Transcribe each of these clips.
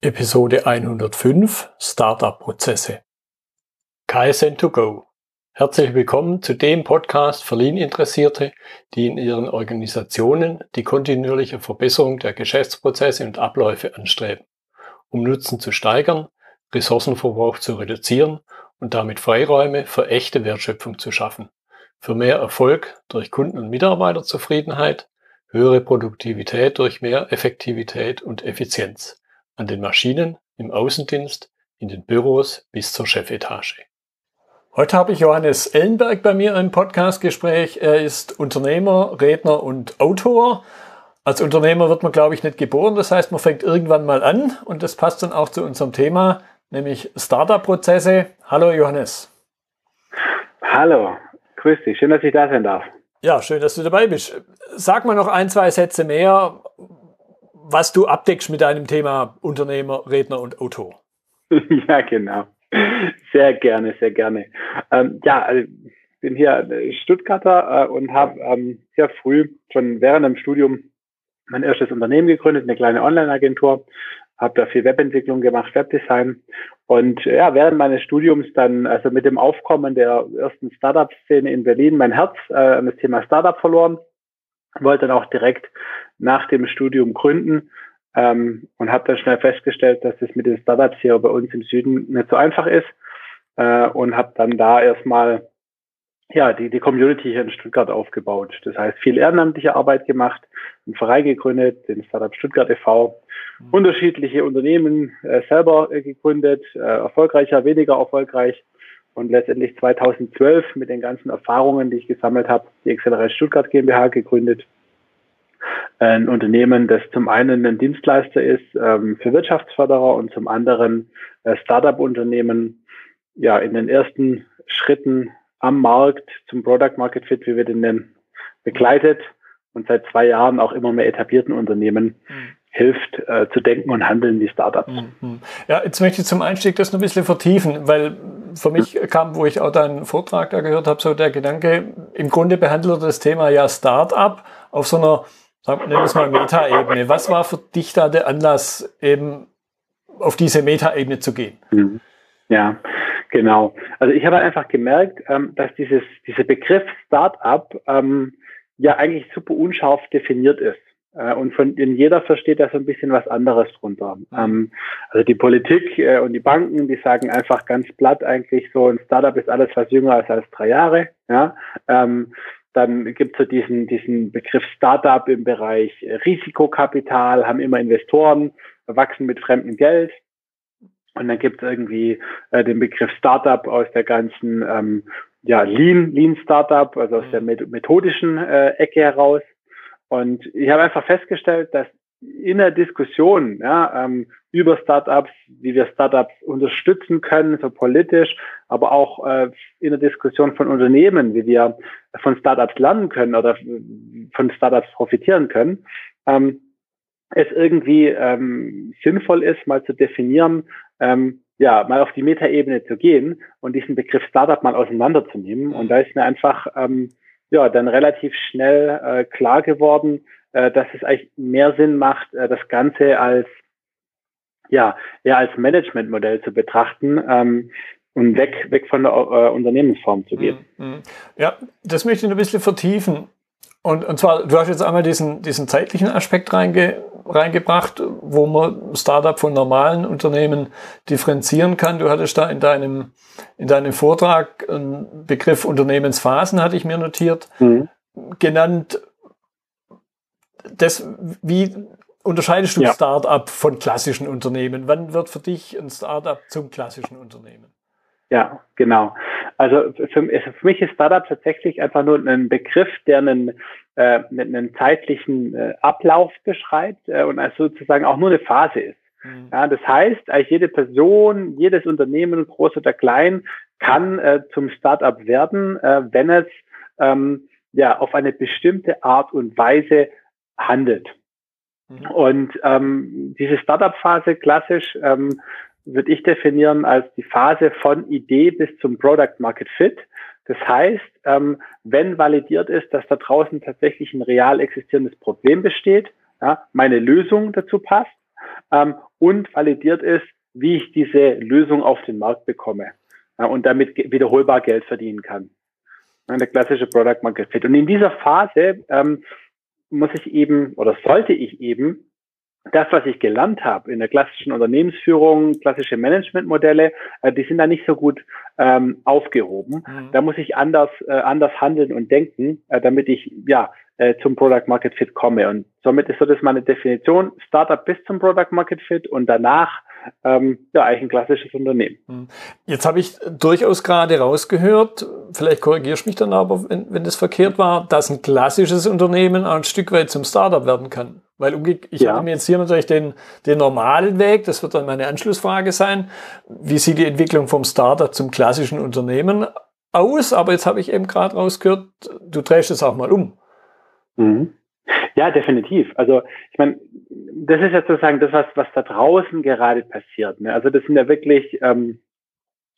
Episode 105 Startup-Prozesse. KSN2Go. Herzlich willkommen zu dem Podcast für Lean-Interessierte, die in ihren Organisationen die kontinuierliche Verbesserung der Geschäftsprozesse und Abläufe anstreben, um Nutzen zu steigern, Ressourcenverbrauch zu reduzieren und damit Freiräume für echte Wertschöpfung zu schaffen, für mehr Erfolg durch Kunden- und Mitarbeiterzufriedenheit, höhere Produktivität durch mehr Effektivität und Effizienz an den Maschinen, im Außendienst, in den Büros bis zur Chefetage. Heute habe ich Johannes Ellenberg bei mir im Podcastgespräch. Er ist Unternehmer, Redner und Autor. Als Unternehmer wird man, glaube ich, nicht geboren. Das heißt, man fängt irgendwann mal an und das passt dann auch zu unserem Thema, nämlich Startup-Prozesse. Hallo Johannes. Hallo, grüß dich. Schön, dass ich da sein darf. Ja, schön, dass du dabei bist. Sag mal noch ein, zwei Sätze mehr was du abdeckst mit deinem Thema Unternehmer, Redner und Autor. Ja, genau. Sehr gerne, sehr gerne. Ähm, ja, also ich bin hier Stuttgarter äh, und habe ähm, sehr früh, schon während dem Studium, mein erstes Unternehmen gegründet, eine kleine Online-Agentur. Habe da viel Webentwicklung gemacht, Webdesign. Und ja, während meines Studiums dann, also mit dem Aufkommen der ersten Startup-Szene in Berlin, mein Herz äh, an das Thema Startup verloren wollte dann auch direkt nach dem Studium gründen ähm, und habe dann schnell festgestellt, dass es mit den Startups hier bei uns im Süden nicht so einfach ist äh, und habe dann da erstmal ja, die, die Community hier in Stuttgart aufgebaut. Das heißt, viel ehrenamtliche Arbeit gemacht, einen Verein gegründet, den Startup Stuttgart e.V., mhm. unterschiedliche Unternehmen äh, selber äh, gegründet, äh, erfolgreicher, weniger erfolgreich und letztendlich 2012 mit den ganzen Erfahrungen, die ich gesammelt habe, die Accelerate Stuttgart GmbH gegründet. Ein Unternehmen, das zum einen ein Dienstleister ist ähm, für Wirtschaftsförderer und zum anderen äh, Startup-Unternehmen ja in den ersten Schritten am Markt zum Product Market Fit, wie wir den nennen, begleitet und seit zwei Jahren auch immer mehr etablierten Unternehmen mhm hilft äh, zu denken und handeln wie Startups. Mhm. Ja, jetzt möchte ich zum Einstieg das noch ein bisschen vertiefen, weil für mich kam, wo ich auch deinen Vortrag da gehört habe, so der Gedanke, im Grunde behandelt das Thema ja Startup auf so einer, sagen wir es mal, Metaebene. Was war für dich da der Anlass, eben auf diese Metaebene zu gehen? Mhm. Ja, genau. Also ich habe einfach gemerkt, ähm, dass dieses, dieser Begriff Startup ähm, ja eigentlich super unscharf definiert ist. Äh, und von denen jeder versteht da so ein bisschen was anderes drunter. Mhm. Ähm, also die Politik äh, und die Banken, die sagen einfach ganz platt eigentlich so, ein Startup ist alles, was jünger ist als drei Jahre. Ja? Ähm, dann gibt es so diesen, diesen Begriff Startup im Bereich Risikokapital, haben immer Investoren, wachsen mit fremdem Geld. Und dann gibt es irgendwie äh, den Begriff Startup aus der ganzen ähm, ja, Lean, Lean Startup, also aus der mhm. methodischen äh, Ecke heraus. Und ich habe einfach festgestellt, dass in der Diskussion ja, ähm, über Startups, wie wir Startups unterstützen können, so politisch, aber auch äh, in der Diskussion von Unternehmen, wie wir von Startups lernen können oder von Startups profitieren können, ähm, es irgendwie ähm, sinnvoll ist, mal zu definieren, ähm, ja, mal auf die Metaebene zu gehen und diesen Begriff Startup mal auseinanderzunehmen. Und da ist mir einfach ähm, ja, dann relativ schnell äh, klar geworden, äh, dass es eigentlich mehr Sinn macht, äh, das Ganze als ja eher als Managementmodell zu betrachten ähm, und weg weg von der äh, Unternehmensform zu gehen. Mhm, mhm. Ja, das möchte ich ein bisschen vertiefen. Und, und zwar, du hast jetzt einmal diesen, diesen zeitlichen Aspekt reinge, reingebracht, wo man Startup von normalen Unternehmen differenzieren kann. Du hattest da in deinem, in deinem Vortrag einen Begriff Unternehmensphasen, hatte ich mir notiert, mhm. genannt. Das, wie unterscheidest du ja. Startup von klassischen Unternehmen? Wann wird für dich ein Startup zum klassischen Unternehmen? Ja, genau. Also für, für, mich ist Startup tatsächlich einfach nur ein Begriff, der einen, äh, einen zeitlichen äh, Ablauf beschreibt äh, und also sozusagen auch nur eine Phase ist. Mhm. Ja, das heißt, eigentlich jede Person, jedes Unternehmen, groß oder klein, kann äh, zum Startup werden, äh, wenn es ähm, ja auf eine bestimmte Art und Weise handelt. Mhm. Und ähm, diese Startup-Phase klassisch ähm, würde ich definieren als die Phase von Idee bis zum Product Market Fit. Das heißt, ähm, wenn validiert ist, dass da draußen tatsächlich ein real existierendes Problem besteht, ja, meine Lösung dazu passt ähm, und validiert ist, wie ich diese Lösung auf den Markt bekomme ja, und damit wiederholbar Geld verdienen kann. Der klassische Product Market Fit. Und in dieser Phase ähm, muss ich eben oder sollte ich eben das, was ich gelernt habe in der klassischen Unternehmensführung, klassische Managementmodelle, äh, die sind da nicht so gut ähm, aufgehoben. Mhm. Da muss ich anders, äh, anders handeln und denken, äh, damit ich ja äh, zum Product Market Fit komme. Und somit ist so das meine Definition: Startup bis zum Product Market Fit und danach ähm, ja, eigentlich ein klassisches Unternehmen. Hm. Jetzt habe ich durchaus gerade rausgehört, vielleicht korrigierst mich dann aber, wenn, wenn das verkehrt war, dass ein klassisches Unternehmen ein Stück weit zum Startup werden kann. Weil ich ja. habe mir jetzt hier natürlich den, den normalen Weg, das wird dann meine Anschlussfrage sein. Wie sieht die Entwicklung vom Startup zum klassischen Unternehmen aus? Aber jetzt habe ich eben gerade rausgehört, du drehst es auch mal um. Mhm. Ja, definitiv. Also ich meine, das ist ja sozusagen das, was, was da draußen gerade passiert. Ne? Also das sind ja wirklich ähm,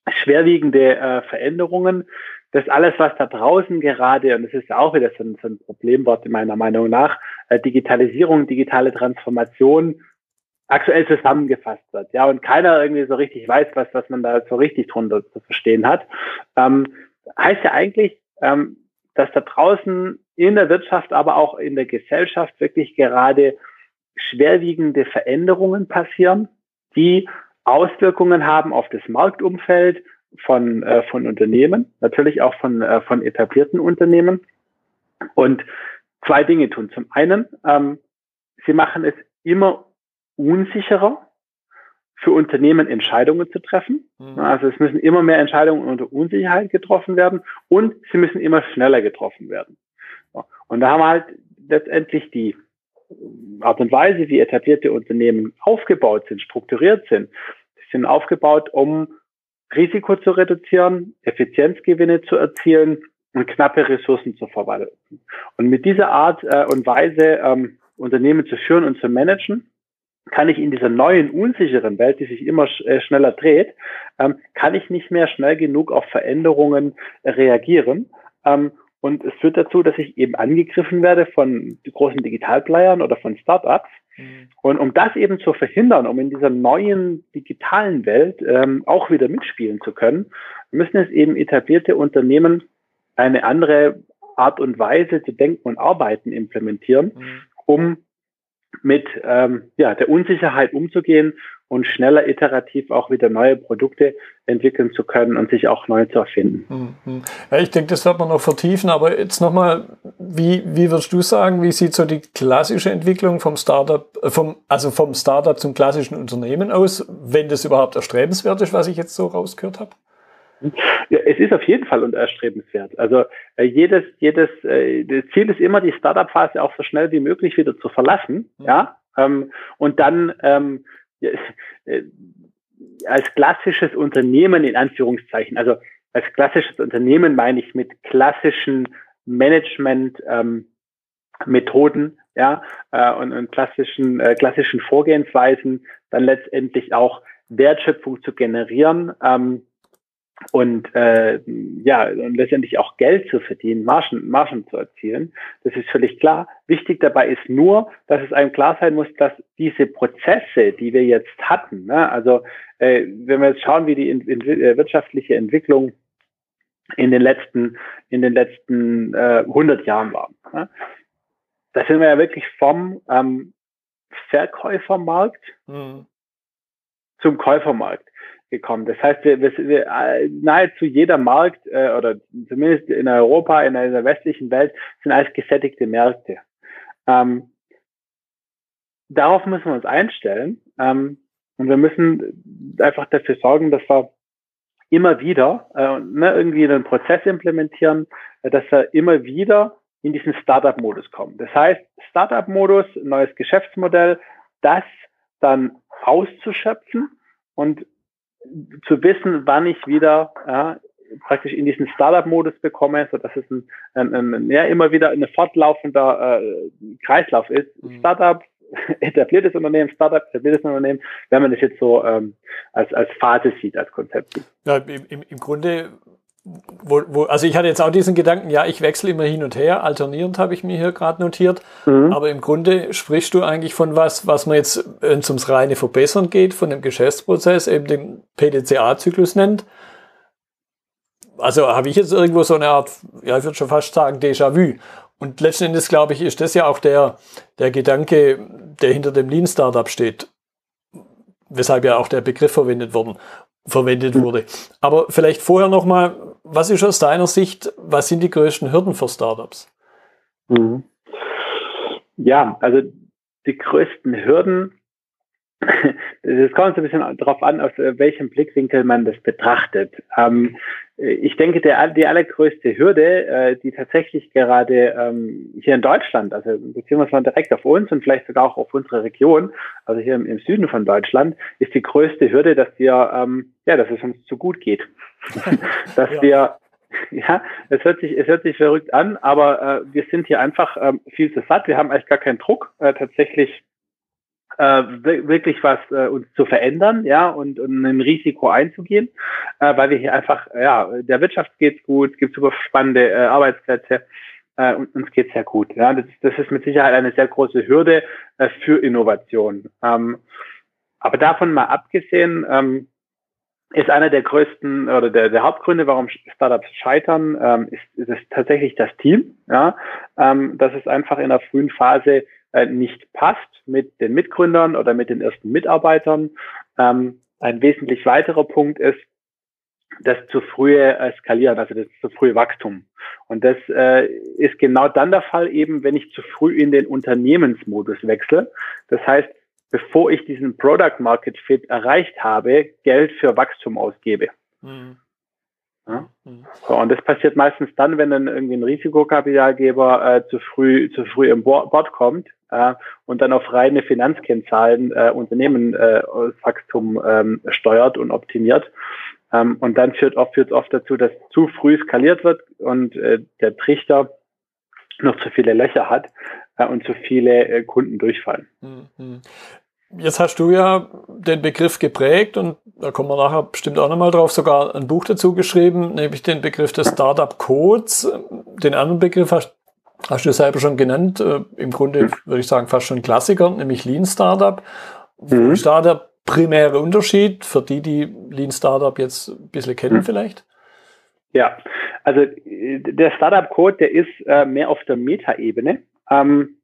schwerwiegende äh, Veränderungen. Das alles, was da draußen gerade, und das ist ja auch wieder so ein, so ein Problemwort meiner Meinung nach, Digitalisierung, digitale Transformation aktuell zusammengefasst wird. Ja, und keiner irgendwie so richtig weiß, was, was man da so richtig drunter zu verstehen hat. Ähm, heißt ja eigentlich, ähm, dass da draußen in der Wirtschaft, aber auch in der Gesellschaft wirklich gerade schwerwiegende Veränderungen passieren, die Auswirkungen haben auf das Marktumfeld von, äh, von Unternehmen, natürlich auch von, äh, von etablierten Unternehmen. Und zwei Dinge tun. Zum einen, ähm, sie machen es immer unsicherer für Unternehmen Entscheidungen zu treffen. Mhm. Also es müssen immer mehr Entscheidungen unter Unsicherheit getroffen werden und sie müssen immer schneller getroffen werden. Und da haben wir halt letztendlich die Art und Weise, wie etablierte Unternehmen aufgebaut sind, strukturiert sind. Sie sind aufgebaut, um Risiko zu reduzieren, Effizienzgewinne zu erzielen und knappe Ressourcen zu verwalten. Und mit dieser Art äh, und Weise ähm, Unternehmen zu führen und zu managen, kann ich in dieser neuen, unsicheren Welt, die sich immer sch äh, schneller dreht, ähm, kann ich nicht mehr schnell genug auf Veränderungen reagieren. Ähm, und es führt dazu, dass ich eben angegriffen werde von großen Digitalplayern oder von Startups. Mhm. Und um das eben zu verhindern, um in dieser neuen digitalen Welt ähm, auch wieder mitspielen zu können, müssen es eben etablierte Unternehmen eine andere Art und Weise zu denken und arbeiten implementieren, mhm. um mit ähm, ja, der Unsicherheit umzugehen und schneller iterativ auch wieder neue Produkte entwickeln zu können und sich auch neu zu erfinden. Mhm. Ja, ich denke, das wird man noch vertiefen, aber jetzt nochmal, wie, wie würdest du sagen, wie sieht so die klassische Entwicklung vom Startup, äh, vom, also vom Startup zum klassischen Unternehmen aus, wenn das überhaupt erstrebenswert ist, was ich jetzt so rausgehört habe? Ja, es ist auf jeden Fall erstrebenswert. Also äh, jedes, jedes äh, das Ziel ist immer, die Startup-Phase auch so schnell wie möglich wieder zu verlassen, mhm. ja, ähm, und dann ähm, äh, als klassisches Unternehmen in Anführungszeichen, also als klassisches Unternehmen meine ich mit klassischen Management-Methoden, ähm, ja, äh, und, und klassischen, äh, klassischen Vorgehensweisen dann letztendlich auch Wertschöpfung zu generieren, ähm, und äh, ja und letztendlich auch Geld zu verdienen, Margen, Margen zu erzielen. Das ist völlig klar. Wichtig dabei ist nur, dass es einem klar sein muss, dass diese Prozesse, die wir jetzt hatten, ne, also äh, wenn wir jetzt schauen, wie die in, in, äh, wirtschaftliche Entwicklung in den letzten in den letzten äh, 100 Jahren war, ne, da sind wir ja wirklich vom ähm, Verkäufermarkt mhm. zum Käufermarkt gekommen. Das heißt, wir, wir, äh, nahezu jeder Markt äh, oder zumindest in Europa, in der westlichen Welt sind alles gesättigte Märkte. Ähm, darauf müssen wir uns einstellen ähm, und wir müssen einfach dafür sorgen, dass wir immer wieder äh, ne, irgendwie einen Prozess implementieren, äh, dass wir immer wieder in diesen Startup-Modus kommen. Das heißt, Startup-Modus, neues Geschäftsmodell, das dann auszuschöpfen und zu wissen, wann ich wieder ja, praktisch in diesen Startup-Modus bekomme, so dass es ein, ein, ein, ja, immer wieder ein fortlaufender äh, Kreislauf ist. Mhm. Startup, etabliertes Unternehmen, Startup, etabliertes Unternehmen, wenn man das jetzt so ähm, als, als Phase sieht, als Konzept sieht. Ja, im, im, im Grunde wo, wo, also ich hatte jetzt auch diesen Gedanken, ja, ich wechsle immer hin und her, alternierend habe ich mir hier gerade notiert, mhm. aber im Grunde sprichst du eigentlich von was, was man jetzt, wenn es ums reine Verbessern geht, von dem Geschäftsprozess, eben den PDCA-Zyklus nennt. Also habe ich jetzt irgendwo so eine Art, ja, ich würde schon fast sagen, Déjà-vu. Und letzten Endes, glaube ich, ist das ja auch der, der Gedanke, der hinter dem Lean-Startup steht, weshalb ja auch der Begriff verwendet worden verwendet wurde. Aber vielleicht vorher nochmal, was ist aus deiner Sicht, was sind die größten Hürden für Startups? Mhm. Ja, also die größten Hürden, es kommt so ein bisschen darauf an, aus welchem Blickwinkel man das betrachtet. Ähm, ich denke, der, die allergrößte Hürde, äh, die tatsächlich gerade ähm, hier in Deutschland, also beziehen wir es mal direkt auf uns und vielleicht sogar auch auf unsere Region, also hier im, im Süden von Deutschland, ist die größte Hürde, dass wir, ähm, ja, dass es uns zu gut geht. dass ja. wir, ja, es hört sich, es hört sich verrückt an, aber äh, wir sind hier einfach ähm, viel zu satt. Wir haben eigentlich gar keinen Druck, äh, tatsächlich äh, wirklich was äh, uns zu verändern, ja, und, und ein Risiko einzugehen, äh, weil wir hier einfach, ja, der Wirtschaft geht's gut, es gibt super spannende äh, Arbeitsplätze äh, und uns geht's sehr gut. Ja, das, das ist mit Sicherheit eine sehr große Hürde äh, für Innovation. Ähm, aber davon mal abgesehen, ähm, ist einer der größten oder der, der Hauptgründe, warum Startups scheitern, ähm, ist, ist es tatsächlich das Team. Ja, ähm, dass es einfach in der frühen Phase äh, nicht passt mit den Mitgründern oder mit den ersten Mitarbeitern. Ähm, ein wesentlich weiterer Punkt ist das zu frühe äh, Skalieren, also das zu frühe Wachstum. Und das äh, ist genau dann der Fall eben, wenn ich zu früh in den Unternehmensmodus wechsle. Das heißt, bevor ich diesen Product Market Fit erreicht habe, Geld für Wachstum ausgebe. Mhm. Ja? Mhm. So, und das passiert meistens dann, wenn dann irgendwie ein Risikokapitalgeber äh, zu früh zu früh im Board kommt äh, und dann auf reine Finanzkennzahlen äh, Unternehmen äh, ähm, steuert und optimiert. Ähm, und dann führt oft, führt oft dazu, dass zu früh skaliert wird und äh, der Trichter noch zu viele Löcher hat äh, und zu viele Kunden durchfallen. Jetzt hast du ja den Begriff geprägt und da kommen wir nachher bestimmt auch nochmal drauf, sogar ein Buch dazu geschrieben, nämlich den Begriff des Startup Codes. Den anderen Begriff hast, hast du selber schon genannt, äh, im Grunde würde ich sagen fast schon Klassiker, nämlich Lean Startup. Mhm. Wo ist da der primäre Unterschied für die, die Lean Startup jetzt ein bisschen kennen mhm. vielleicht? Ja, also der Startup Code, der ist äh, mehr auf der Metaebene. Ähm,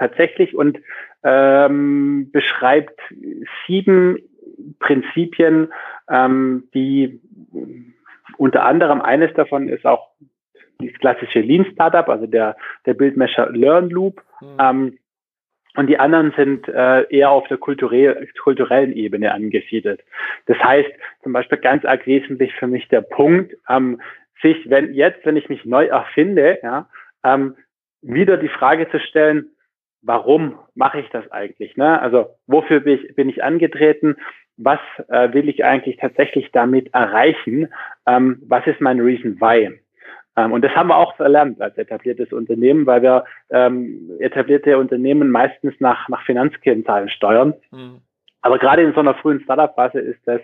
tatsächlich und ähm, beschreibt sieben Prinzipien, ähm, die unter anderem eines davon ist auch das klassische Lean Startup, also der, der Bildmesher Learn Loop. Mhm. Ähm, und die anderen sind äh, eher auf der kulturell, kulturellen Ebene angesiedelt. Das heißt, zum Beispiel ganz arg wesentlich für mich der Punkt, ähm, sich, wenn jetzt, wenn ich mich neu erfinde, ja, ähm, wieder die Frage zu stellen, warum mache ich das eigentlich? Ne? Also wofür bin ich, bin ich angetreten? Was äh, will ich eigentlich tatsächlich damit erreichen? Ähm, was ist mein Reason Why? Ähm, und das haben wir auch verlernt als etabliertes Unternehmen, weil wir ähm, etablierte Unternehmen meistens nach, nach Finanzkennzahlen steuern. Mhm. Aber gerade in so einer frühen Startup-Phase ist das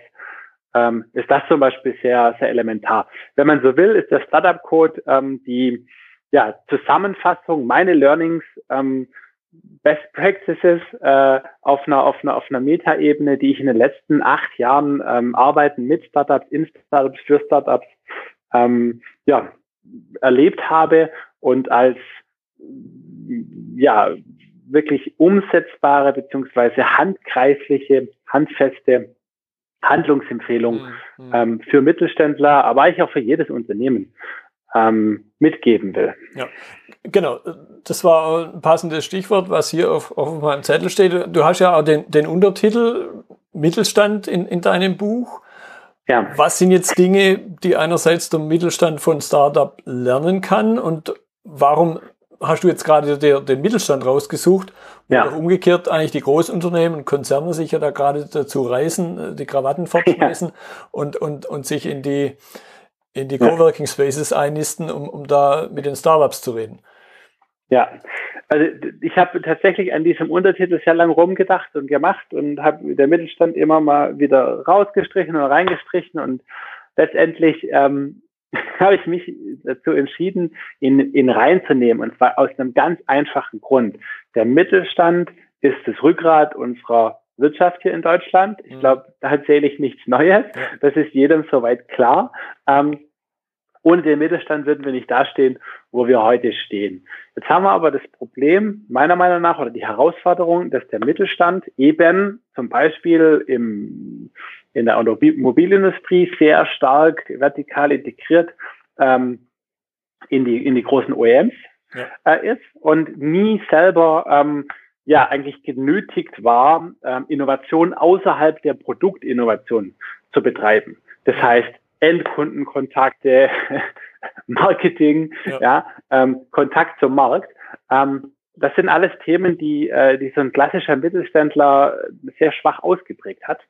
ähm, ist das zum Beispiel sehr, sehr elementar. Wenn man so will, ist der Startup-Code ähm, die ja, Zusammenfassung, meine Learnings Best Practices äh, auf einer auf einer auf einer Metaebene, die ich in den letzten acht Jahren ähm, arbeiten mit Startups, in Startups, für Startups, ähm, ja erlebt habe und als ja wirklich umsetzbare beziehungsweise handgreifliche, handfeste Handlungsempfehlung mhm. ähm, für Mittelständler, aber eigentlich auch für jedes Unternehmen ähm, mitgeben will. Ja, genau. Das war ein passendes Stichwort, was hier auf, auf meinem Zettel steht. Du hast ja auch den, den Untertitel Mittelstand in, in deinem Buch. Ja. Was sind jetzt Dinge, die einerseits der Mittelstand von Startup lernen kann und warum hast du jetzt gerade der, den Mittelstand rausgesucht, ja. umgekehrt eigentlich die Großunternehmen und Konzerne sich ja da gerade dazu reißen, die Krawatten fortschmeißen ja. und, und, und sich in die in die Coworking Spaces einnisten, um, um da mit den Startups zu reden. Ja, also ich habe tatsächlich an diesem Untertitel sehr lange rumgedacht und gemacht und habe der Mittelstand immer mal wieder rausgestrichen und reingestrichen und letztendlich ähm, habe ich mich dazu entschieden, ihn, ihn reinzunehmen. Und zwar aus einem ganz einfachen Grund. Der Mittelstand ist das Rückgrat unserer Wirtschaft hier in Deutschland. Ich mhm. glaube, da erzähle ich nichts Neues. Das ist jedem soweit klar. Ähm, ohne den Mittelstand würden wir nicht dastehen, wo wir heute stehen. Jetzt haben wir aber das Problem, meiner Meinung nach, oder die Herausforderung, dass der Mittelstand eben zum Beispiel im, in der Automobilindustrie sehr stark vertikal integriert ähm, in, die, in die großen OEMs ja. äh, ist und nie selber ähm, ja eigentlich genötigt war, ähm, Innovation außerhalb der Produktinnovation zu betreiben. Das heißt, Endkundenkontakte, Marketing, ja, ja ähm, Kontakt zum Markt. Ähm, das sind alles Themen, die, äh, die so ein klassischer Mittelständler sehr schwach ausgeprägt hat.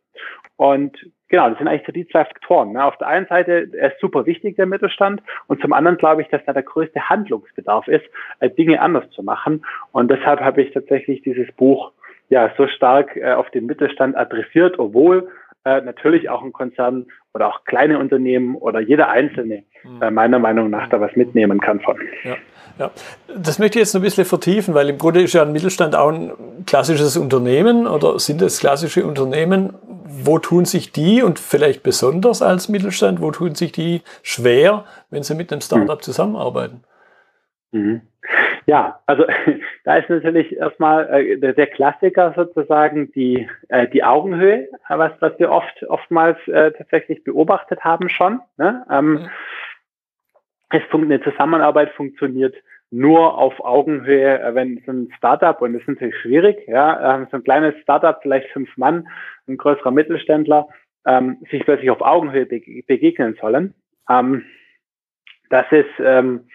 Und genau, das sind eigentlich so die zwei Faktoren. Ne? Auf der einen Seite, er ist super wichtig, der Mittelstand. Und zum anderen glaube ich, dass da der größte Handlungsbedarf ist, äh, Dinge anders zu machen. Und deshalb habe ich tatsächlich dieses Buch ja so stark äh, auf den Mittelstand adressiert, obwohl äh, natürlich auch ein Konzern oder auch kleine Unternehmen oder jeder Einzelne. Äh, meiner Meinung nach da was mitnehmen kann von. Ja. Ja, das möchte ich jetzt noch ein bisschen vertiefen, weil im Grunde ist ja ein Mittelstand auch ein klassisches Unternehmen oder sind es klassische Unternehmen? Wo tun sich die und vielleicht besonders als Mittelstand, wo tun sich die schwer, wenn sie mit einem Startup mhm. zusammenarbeiten? Mhm. Ja, also da ist natürlich erstmal äh, der, der, Klassiker sozusagen die, äh, die Augenhöhe, was, was wir oft oftmals äh, tatsächlich beobachtet haben schon. Ne? Ähm, mhm. Es eine Zusammenarbeit funktioniert nur auf Augenhöhe, äh, wenn so ein Startup, und das ist natürlich schwierig, ja, ähm, so ein kleines Startup, vielleicht fünf Mann, ein größerer Mittelständler, ähm, sich plötzlich auf Augenhöhe begegnen sollen. Ähm, das ist ähm,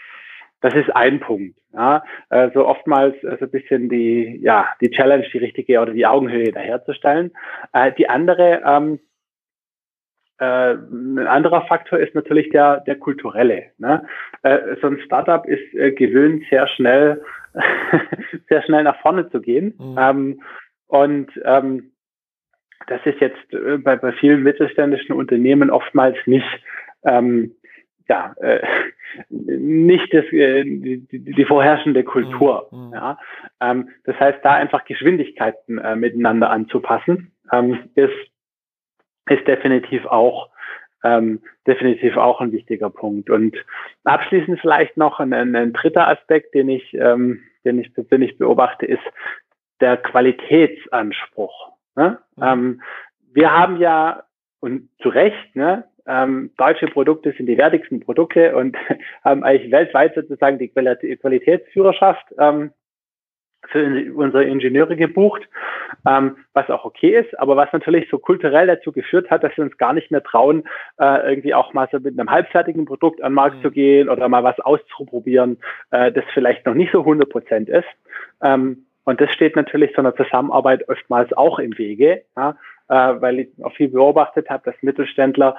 das ist ein Punkt. Ja, also oftmals so also ein bisschen die, ja, die Challenge, die richtige oder die Augenhöhe daherzustellen. Äh, die andere, ähm, äh, ein anderer Faktor ist natürlich der, der kulturelle. Ne? Äh, so ein Startup ist äh, gewöhnt, sehr schnell, sehr schnell nach vorne zu gehen. Mhm. Ähm, und ähm, das ist jetzt äh, bei, bei vielen mittelständischen Unternehmen oftmals nicht ähm, ja, äh, nicht das, äh, die, die vorherrschende Kultur. Mhm. mhm. Ja. Ähm, das heißt, da einfach Geschwindigkeiten äh, miteinander anzupassen, ähm, ist, ist definitiv auch ähm, definitiv auch ein wichtiger Punkt. Und abschließend vielleicht noch ein, ein, ein dritter Aspekt, den ich, ähm, den ich persönlich beobachte, ist der Qualitätsanspruch. Ne? Mhm. Ähm, wir haben ja und zu Recht ne, ähm, deutsche Produkte sind die wertigsten Produkte und haben eigentlich weltweit sozusagen die Qualitätsführerschaft ähm, für unsere Ingenieure gebucht, ähm, was auch okay ist, aber was natürlich so kulturell dazu geführt hat, dass wir uns gar nicht mehr trauen, äh, irgendwie auch mal so mit einem halbfertigen Produkt an den Markt mhm. zu gehen oder mal was auszuprobieren, äh, das vielleicht noch nicht so 100 Prozent ist. Ähm, und das steht natürlich so einer Zusammenarbeit oftmals auch im Wege, ja, äh, weil ich auch viel beobachtet habe, dass Mittelständler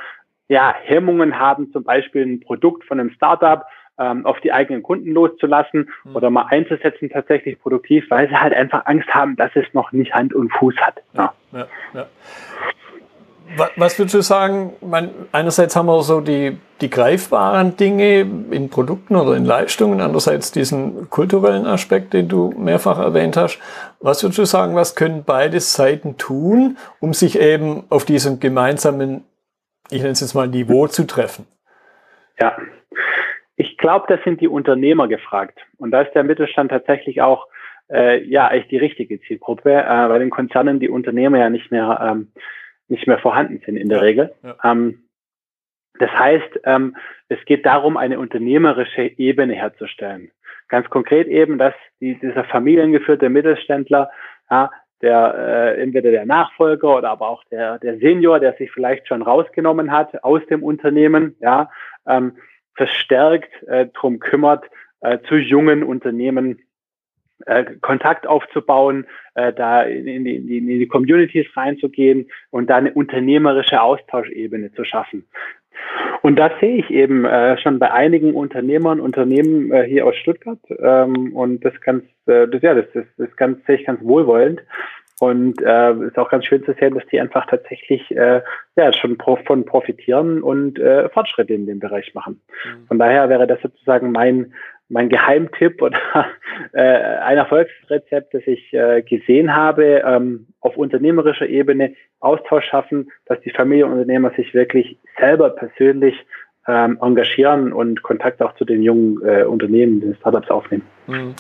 ja, Hemmungen haben, zum Beispiel ein Produkt von einem Startup ähm, auf die eigenen Kunden loszulassen mhm. oder mal einzusetzen tatsächlich produktiv, weil sie halt einfach Angst haben, dass es noch nicht Hand und Fuß hat. Ja. Ja, ja. Was würdest du sagen? Man, einerseits haben wir so die, die greifbaren Dinge in Produkten oder in Leistungen, andererseits diesen kulturellen Aspekt, den du mehrfach erwähnt hast. Was würdest du sagen, was können beide Seiten tun, um sich eben auf diesen gemeinsamen ich nenne es jetzt mal Niveau zu treffen? Ja, ich glaube, das sind die Unternehmer gefragt. Und da ist der Mittelstand tatsächlich auch äh, ja echt die richtige Zielgruppe, äh, weil in Konzernen die Unternehmer ja nicht mehr ähm, nicht mehr vorhanden sind in der ja, Regel. Ja. Ähm, das heißt, ähm, es geht darum, eine unternehmerische Ebene herzustellen. Ganz konkret eben, dass die, dieser familiengeführte Mittelständler ja, der äh, entweder der Nachfolger oder aber auch der, der Senior, der sich vielleicht schon rausgenommen hat aus dem Unternehmen, ja, ähm, verstärkt äh, drum kümmert, äh, zu jungen Unternehmen äh, Kontakt aufzubauen, äh, da in, die, in die Communities reinzugehen und da eine unternehmerische Austauschebene zu schaffen. Und da sehe ich eben äh, schon bei einigen Unternehmern, Unternehmen äh, hier aus Stuttgart ähm, und das ganz, äh, das, ja, das, das, das ganz, sehe ich ganz wohlwollend. Und äh, ist auch ganz schön zu sehen, dass die einfach tatsächlich äh, ja schon von profitieren und äh, Fortschritte in dem Bereich machen. Mhm. Von daher wäre das sozusagen mein mein Geheimtipp oder äh, ein Erfolgsrezept, das ich äh, gesehen habe, ähm, auf unternehmerischer Ebene Austausch schaffen, dass die Familienunternehmer sich wirklich selber persönlich ähm, engagieren und Kontakt auch zu den jungen äh, Unternehmen, den Startups aufnehmen. Mhm.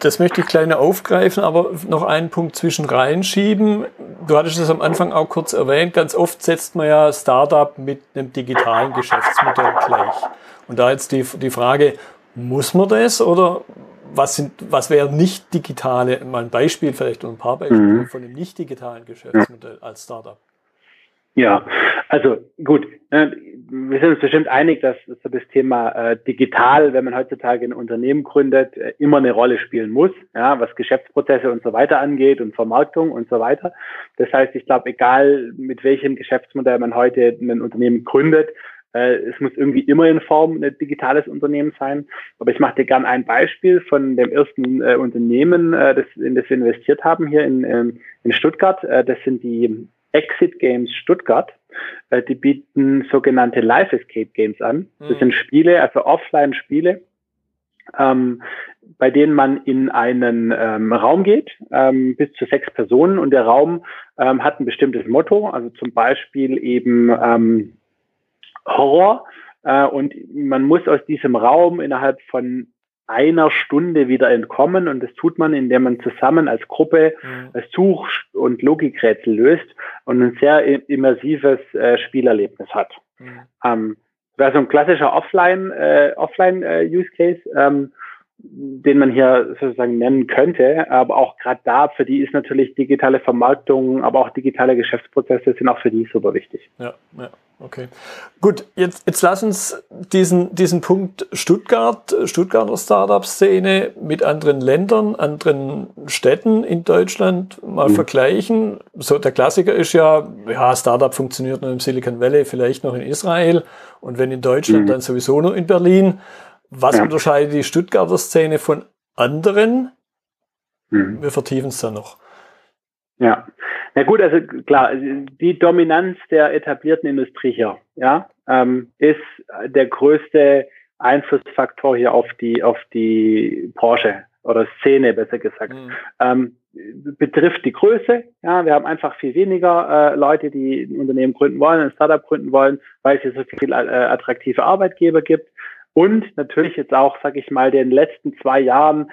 Das möchte ich kleiner aufgreifen, aber noch einen Punkt zwischen reinschieben. Du hattest es am Anfang auch kurz erwähnt. Ganz oft setzt man ja Startup mit einem digitalen Geschäftsmodell gleich. Und da jetzt die, die Frage, muss man das oder was sind, was wäre nicht digitale, mal ein Beispiel vielleicht und ein paar Beispiele mhm. von einem nicht digitalen Geschäftsmodell als Startup? Ja, also gut, ne, wir sind uns bestimmt einig, dass das Thema äh, digital, wenn man heutzutage ein Unternehmen gründet, äh, immer eine Rolle spielen muss, ja, was Geschäftsprozesse und so weiter angeht und Vermarktung und so weiter. Das heißt, ich glaube, egal mit welchem Geschäftsmodell man heute ein Unternehmen gründet, äh, es muss irgendwie immer in Form ein digitales Unternehmen sein. Aber ich mache dir gern ein Beispiel von dem ersten äh, Unternehmen, äh, das, in das wir investiert haben hier in, ähm, in Stuttgart. Das sind die Exit Games Stuttgart. Äh, die bieten sogenannte Life Escape Games an. Das mhm. sind Spiele, also Offline-Spiele, ähm, bei denen man in einen ähm, Raum geht, ähm, bis zu sechs Personen und der Raum ähm, hat ein bestimmtes Motto, also zum Beispiel eben ähm, Horror. Äh, und man muss aus diesem Raum innerhalb von einer Stunde wieder entkommen und das tut man, indem man zusammen als Gruppe mhm. Such- und Logikrätsel löst und ein sehr immersives äh, Spielerlebnis hat. Mhm. Ähm, das wäre so ein klassischer Offline, äh, Offline äh, Use Case. Ähm, den man hier sozusagen nennen könnte. Aber auch gerade da, für die ist natürlich digitale Vermarktung, aber auch digitale Geschäftsprozesse sind auch für die super wichtig. Ja, ja. Okay. Gut, jetzt, jetzt lass uns diesen, diesen Punkt Stuttgart, Stuttgarter Startup-Szene mit anderen Ländern, anderen Städten in Deutschland mal mhm. vergleichen. So, der Klassiker ist ja, ja, Startup funktioniert nur im Silicon Valley, vielleicht noch in Israel und wenn in Deutschland, mhm. dann sowieso nur in Berlin. Was ja. unterscheidet die Stuttgarter Szene von anderen? Mhm. Wir vertiefen es dann noch. Ja, na gut, also klar, die Dominanz der etablierten Industrie hier, ja, ähm, ist der größte Einflussfaktor hier auf die auf die Branche oder Szene, besser gesagt. Mhm. Ähm, betrifft die Größe. Ja, wir haben einfach viel weniger äh, Leute, die ein Unternehmen gründen wollen, ein Startup gründen wollen, weil es hier so viele äh, attraktive Arbeitgeber gibt. Und natürlich jetzt auch, sag ich mal, den letzten zwei Jahren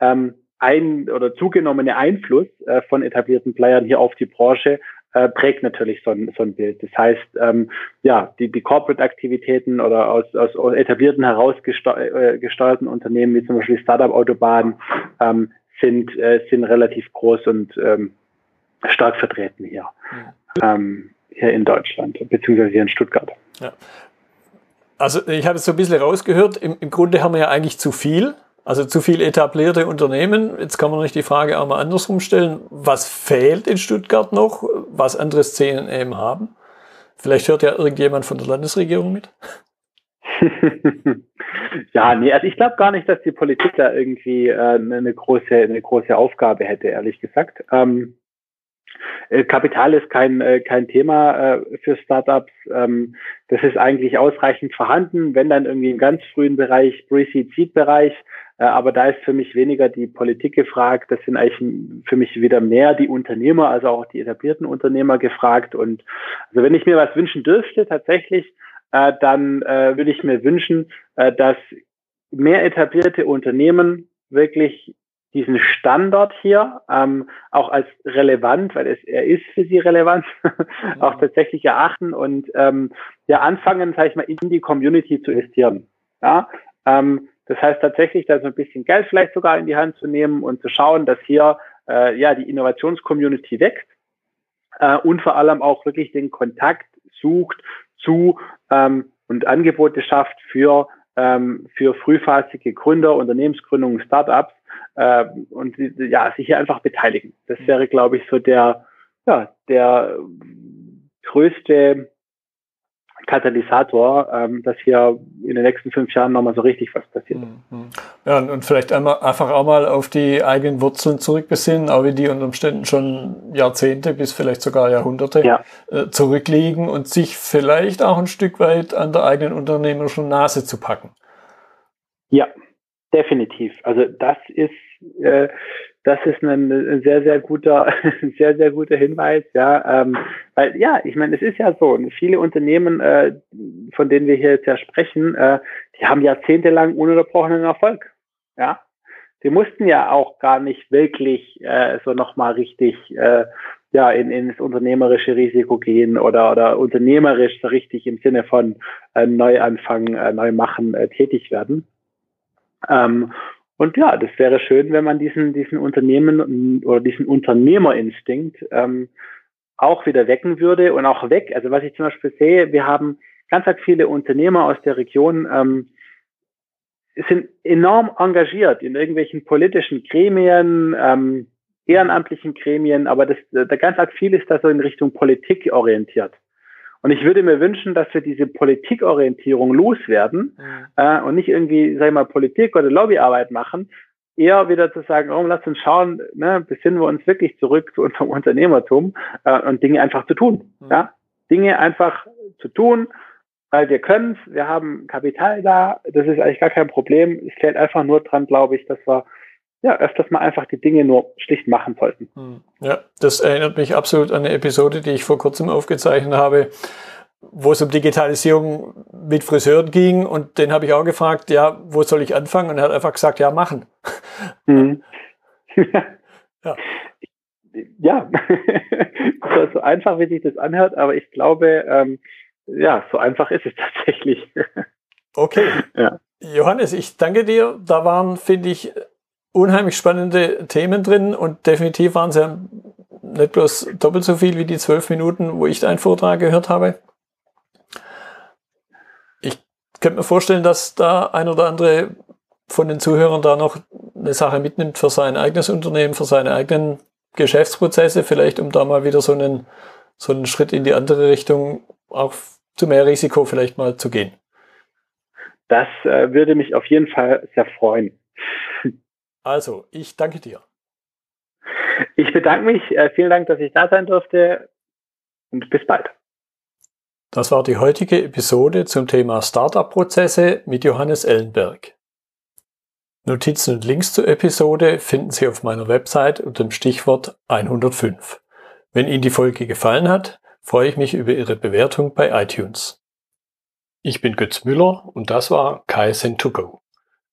ähm, ein oder zugenommene Einfluss äh, von etablierten Playern hier auf die Branche äh, prägt natürlich so ein, so ein Bild. Das heißt, ähm, ja, die, die Corporate-Aktivitäten oder aus, aus etablierten herausgesteuerten äh, Unternehmen, wie zum Beispiel Startup-Autobahnen, ähm, sind, äh, sind relativ groß und ähm, stark vertreten hier, ja. ähm, hier in Deutschland, beziehungsweise hier in Stuttgart. Ja. Also ich habe es so ein bisschen rausgehört, im, im Grunde haben wir ja eigentlich zu viel also zu viel etablierte Unternehmen. Jetzt kann man nicht die Frage auch mal andersrum stellen. Was fehlt in Stuttgart noch, was andere Szenen eben haben? Vielleicht hört ja irgendjemand von der Landesregierung mit. ja, nee, also ich glaube gar nicht, dass die Politik da irgendwie äh, eine große, eine große Aufgabe hätte, ehrlich gesagt. Ähm, äh, Kapital ist kein, äh, kein Thema äh, für Startups. Ähm, das ist eigentlich ausreichend vorhanden, wenn dann irgendwie im ganz frühen Bereich, Pre-Seed-Seed-Bereich, äh, aber da ist für mich weniger die Politik gefragt. Das sind eigentlich für mich wieder mehr die Unternehmer, also auch die etablierten Unternehmer gefragt. Und also wenn ich mir was wünschen dürfte, tatsächlich, äh, dann äh, würde ich mir wünschen, äh, dass mehr etablierte Unternehmen wirklich diesen Standort hier ähm, auch als relevant, weil es er ist für sie relevant, auch tatsächlich erachten und ähm, ja anfangen, sag ich mal, in die Community zu investieren. Ja, ähm, das heißt tatsächlich, da so ein bisschen Geld vielleicht sogar in die Hand zu nehmen und zu schauen, dass hier äh, ja die Innovationscommunity wächst äh, und vor allem auch wirklich den Kontakt sucht zu ähm, und Angebote schafft für ähm, für frühphasige Gründer, Unternehmensgründungen, Startups äh, und ja sich hier einfach beteiligen. Das wäre, glaube ich, so der ja der größte Katalysator, ähm, dass hier in den nächsten fünf Jahren nochmal so richtig was passiert. Mhm. Ja, und vielleicht einmal, einfach auch mal auf die eigenen Wurzeln zurückbesinnen, auch wie die unter Umständen schon Jahrzehnte bis vielleicht sogar Jahrhunderte ja. äh, zurückliegen und sich vielleicht auch ein Stück weit an der eigenen unternehmerischen Nase zu packen. Ja, definitiv. Also das ist äh, das ist ein sehr, sehr guter, sehr, sehr guter Hinweis, ja. Ähm, weil ja, ich meine, es ist ja so, viele Unternehmen, äh, von denen wir hier jetzt ja sprechen, äh, die haben jahrzehntelang ununterbrochenen Erfolg. Ja. Die mussten ja auch gar nicht wirklich äh, so nochmal richtig äh, ja, in, ins unternehmerische Risiko gehen oder, oder unternehmerisch so richtig im Sinne von äh, Neuanfang, äh, neu machen, äh, tätig werden. Ähm, und ja, das wäre schön, wenn man diesen, diesen Unternehmen oder diesen Unternehmerinstinkt ähm, auch wieder wecken würde und auch weg. Also was ich zum Beispiel sehe, wir haben ganz, ganz viele Unternehmer aus der Region, ähm, sind enorm engagiert in irgendwelchen politischen Gremien, ähm, ehrenamtlichen Gremien, aber das, da ganz arg viel ist da so in Richtung Politik orientiert. Und ich würde mir wünschen, dass wir diese Politikorientierung loswerden äh, und nicht irgendwie, sag ich mal, Politik oder Lobbyarbeit machen, eher wieder zu sagen, oh, lass uns schauen, ne, besinnen wir uns wirklich zurück zu unserem Unternehmertum äh, und Dinge einfach zu tun. Mhm. Ja? Dinge einfach zu tun, weil wir können es, wir haben Kapital da, das ist eigentlich gar kein Problem. Es fehlt einfach nur dran, glaube ich, dass wir ja, öfters mal einfach die Dinge nur schlicht machen sollten. Hm. Ja, das erinnert mich absolut an eine Episode, die ich vor kurzem aufgezeichnet habe, wo es um Digitalisierung mit Friseuren ging und den habe ich auch gefragt, ja, wo soll ich anfangen? Und er hat einfach gesagt, ja, machen. Mhm. ja. Ja, so einfach, wie sich das anhört, aber ich glaube, ähm, ja, so einfach ist es tatsächlich. okay. Ja. Johannes, ich danke dir. Da waren, finde ich, unheimlich spannende Themen drin und definitiv waren sie nicht bloß doppelt so viel wie die zwölf Minuten, wo ich deinen Vortrag gehört habe. Ich könnte mir vorstellen, dass da ein oder andere von den Zuhörern da noch eine Sache mitnimmt für sein eigenes Unternehmen, für seine eigenen Geschäftsprozesse, vielleicht um da mal wieder so einen, so einen Schritt in die andere Richtung auch zu mehr Risiko vielleicht mal zu gehen. Das äh, würde mich auf jeden Fall sehr freuen. Also, ich danke dir. Ich bedanke mich. Äh, vielen Dank, dass ich da sein durfte und bis bald. Das war die heutige Episode zum Thema Startup-Prozesse mit Johannes Ellenberg. Notizen und Links zur Episode finden Sie auf meiner Website unter dem Stichwort 105. Wenn Ihnen die Folge gefallen hat, freue ich mich über Ihre Bewertung bei iTunes. Ich bin Götz Müller und das war KSN2Go.